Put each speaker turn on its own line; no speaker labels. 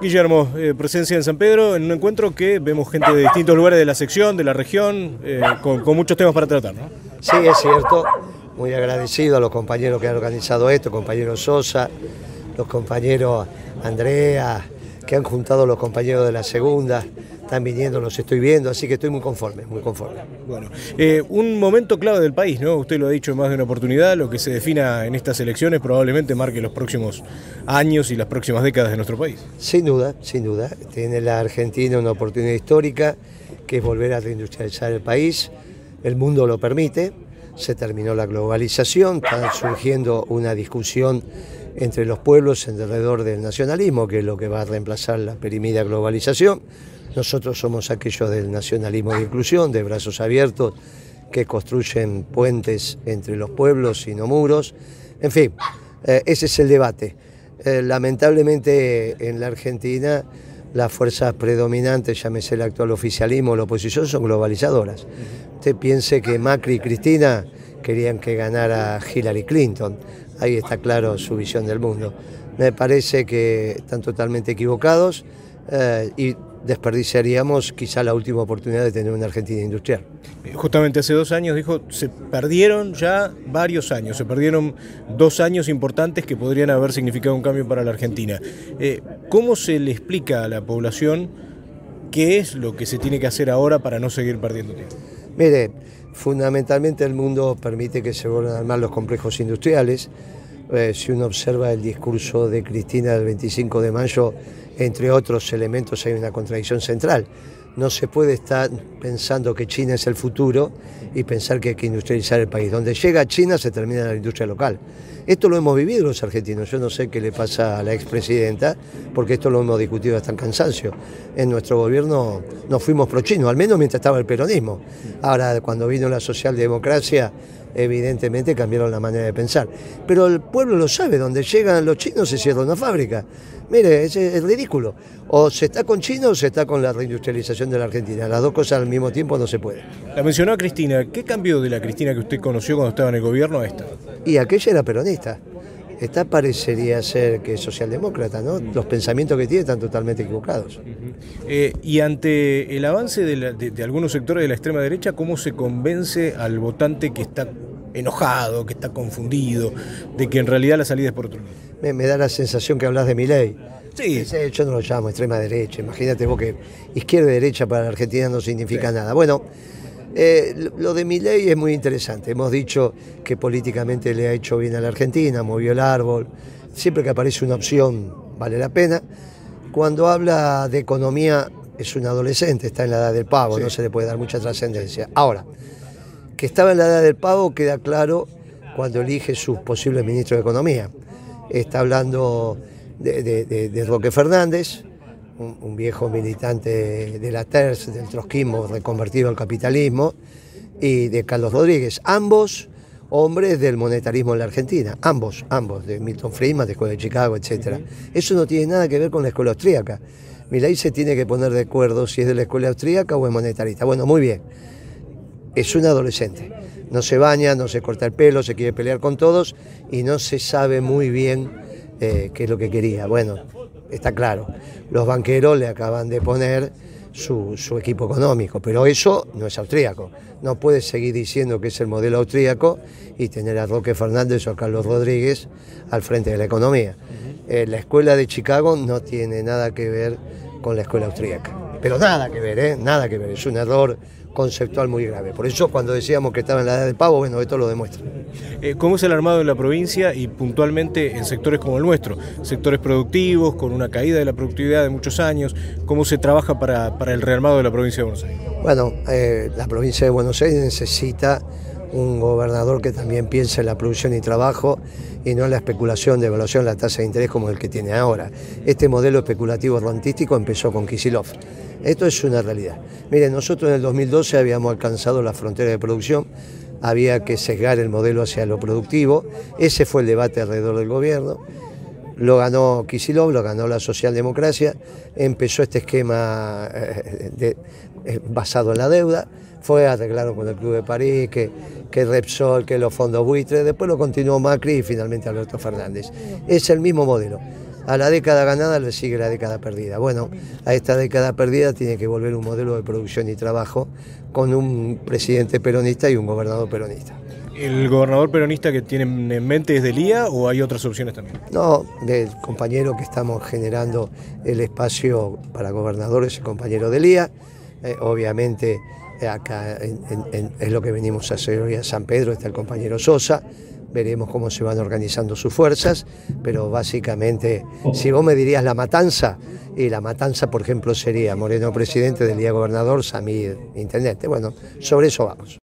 Guillermo, eh, presencia en San Pedro en un encuentro que vemos gente de distintos lugares de la sección, de la región, eh, con, muchos temas para tratar, ¿no?
Sí, es cierto. Muy agradecido a los compañeros que han organizado esto, compañeros Sosa, los compañeros Andrea, que han juntado los compañeros de la segunda, están viniendo, los estoy viendo, así que estoy muy conforme, muy conforme.
Bueno, eh, un momento clave del país, ¿no? Usted lo ha dicho en más de una oportunidad, lo que se defina en estas elecciones probablemente marque los próximos años y las próximas décadas de nuestro país.
Sin duda, sin duda. Tiene la Argentina una oportunidad histórica, que es volver a reindustrializar el país. El mundo lo permite, se terminó la globalización, está surgiendo una discusión entre los pueblos alrededor del nacionalismo, que es lo que va a reemplazar la perimida globalización. Nosotros somos aquellos del nacionalismo de inclusión, de brazos abiertos, que construyen puentes entre los pueblos y no muros. En fin, eh, ese es el debate. Eh, lamentablemente en la Argentina las fuerzas predominantes, llámese el actual oficialismo o la oposición, son globalizadoras. Usted piense que Macri y Cristina querían que ganara Hillary Clinton. Ahí está claro su visión del mundo. Me parece que están totalmente equivocados eh, y desperdiciaríamos quizá la última oportunidad de tener una Argentina industrial.
Eh, justamente hace dos años dijo, se perdieron ya varios años, se perdieron dos años importantes que podrían haber significado un cambio para la Argentina. Eh, ¿Cómo se le explica a la población qué es lo que se tiene que hacer ahora para no seguir perdiendo tiempo?
Mire, fundamentalmente el mundo permite que se vuelvan a armar los complejos industriales. Eh, si uno observa el discurso de Cristina del 25 de mayo, entre otros elementos hay una contradicción central. No se puede estar pensando que China es el futuro y pensar que hay que industrializar el país. Donde llega China se termina la industria local. Esto lo hemos vivido los argentinos. Yo no sé qué le pasa a la expresidenta, porque esto lo hemos discutido hasta el cansancio. En nuestro gobierno no fuimos pro chino, al menos mientras estaba el peronismo. Ahora, cuando vino la socialdemocracia, evidentemente cambiaron la manera de pensar. Pero el pueblo lo sabe, donde llegan los chinos se cierra una fábrica. Mire, es, ridículo. O se está con China o se está con la reindustrialización de la Argentina. Las dos cosas al mismo tiempo no se puede.
La mencionó a Cristina. ¿Qué cambió de la Cristina que usted conoció cuando estaba en el gobierno a esta?
Y aquella era peronista. Esta parecería ser que es socialdemócrata, ¿no? Los pensamientos que tiene están totalmente equivocados.
Eh, y ante el avance de, algunos sectores de la extrema derecha, ¿cómo se convence al votante que está enojado, que está confundido, de que en realidad la salida es por otro
lado? Me, da la sensación que hablas de mi ley. Sí. Yo no lo llamo extrema derecha. Imagínate vos que izquierda y derecha para la Argentina no significa nada. Bueno, eh, lo de mi ley es muy interesante. Hemos dicho que políticamente le ha hecho bien a la Argentina, movió el árbol. Siempre que aparece una opción vale la pena. Cuando habla de economía es un adolescente, está en la edad del pavo, no se le puede dar mucha trascendencia. Ahora, que estaba en la edad del pavo queda claro cuando elige sus posibles ministros de Economía. Está hablando de Roque Fernández, un, viejo militante de la TERS, del trotskismo reconvertido al capitalismo, y de Carlos Rodríguez, ambos hombres del monetarismo en la Argentina, ambos, ambos, de Milton Friedman, de Escuela de Chicago, etc. Eso no tiene nada que ver con la escuela austríaca. ley se tiene que poner de acuerdo si es de la escuela austríaca o es monetarista. Bueno, muy bien. Es un adolescente. No se baña, no se corta el pelo, se quiere pelear con todos y no se sabe muy bien eh, qué es lo que quería. Bueno, está claro. Los banqueros le acaban de poner su, equipo económico, pero eso no es austríaco. No puede seguir diciendo que es el modelo austríaco y tener a Roque Fernández o a Carlos Rodríguez al frente de la economía. Eh, la escuela de Chicago no tiene nada que ver con la escuela austríaca. Pero nada que ver, ¿eh? Nada que ver. Es un error conceptual muy grave. Por eso cuando decíamos que estaba en la edad del pavo, bueno, esto lo demuestra.
Eh, ¿Cómo es el armado en la provincia y puntualmente en sectores como el nuestro? Sectores productivos, con una caída de la productividad de muchos años. ¿Cómo se trabaja para, el rearmado de la provincia de Buenos Aires?
Bueno, eh, la provincia de Buenos Aires necesita un gobernador que también piense en la producción y trabajo y no en la especulación de evaluación de la tasa de interés como el que tiene ahora. Este modelo especulativo rentístico empezó con Kisilov. Esto es una realidad. Miren, nosotros en el 2012 habíamos alcanzado la frontera de producción, había que sesgar el modelo hacia lo productivo, ese fue el debate alrededor del gobierno, lo ganó Kisilov, lo ganó la socialdemocracia, empezó este esquema eh, eh, basado en la deuda, fue arreglado con el Club de París, que, que Repsol, que los fondos buitres, después lo continuó Macri y finalmente Alberto Fernández. Es el mismo modelo. A la década ganada le sigue la década perdida. Bueno, a esta década perdida tiene que volver un modelo de producción y trabajo con un presidente peronista y un gobernador peronista.
¿El gobernador peronista que tienen en mente es de Lía o hay otras opciones también?
No, del compañero que estamos generando el espacio para gobernadores, el compañero de Lía. Eh, obviamente acá es lo que venimos a hacer hoy a San Pedro, está el compañero Sosa. Veremos cómo se van organizando sus fuerzas, pero básicamente, si vos me dirías la matanza, y la matanza, por ejemplo, sería Moreno presidente, del día gobernador, Samir intendente. Bueno, sobre eso vamos.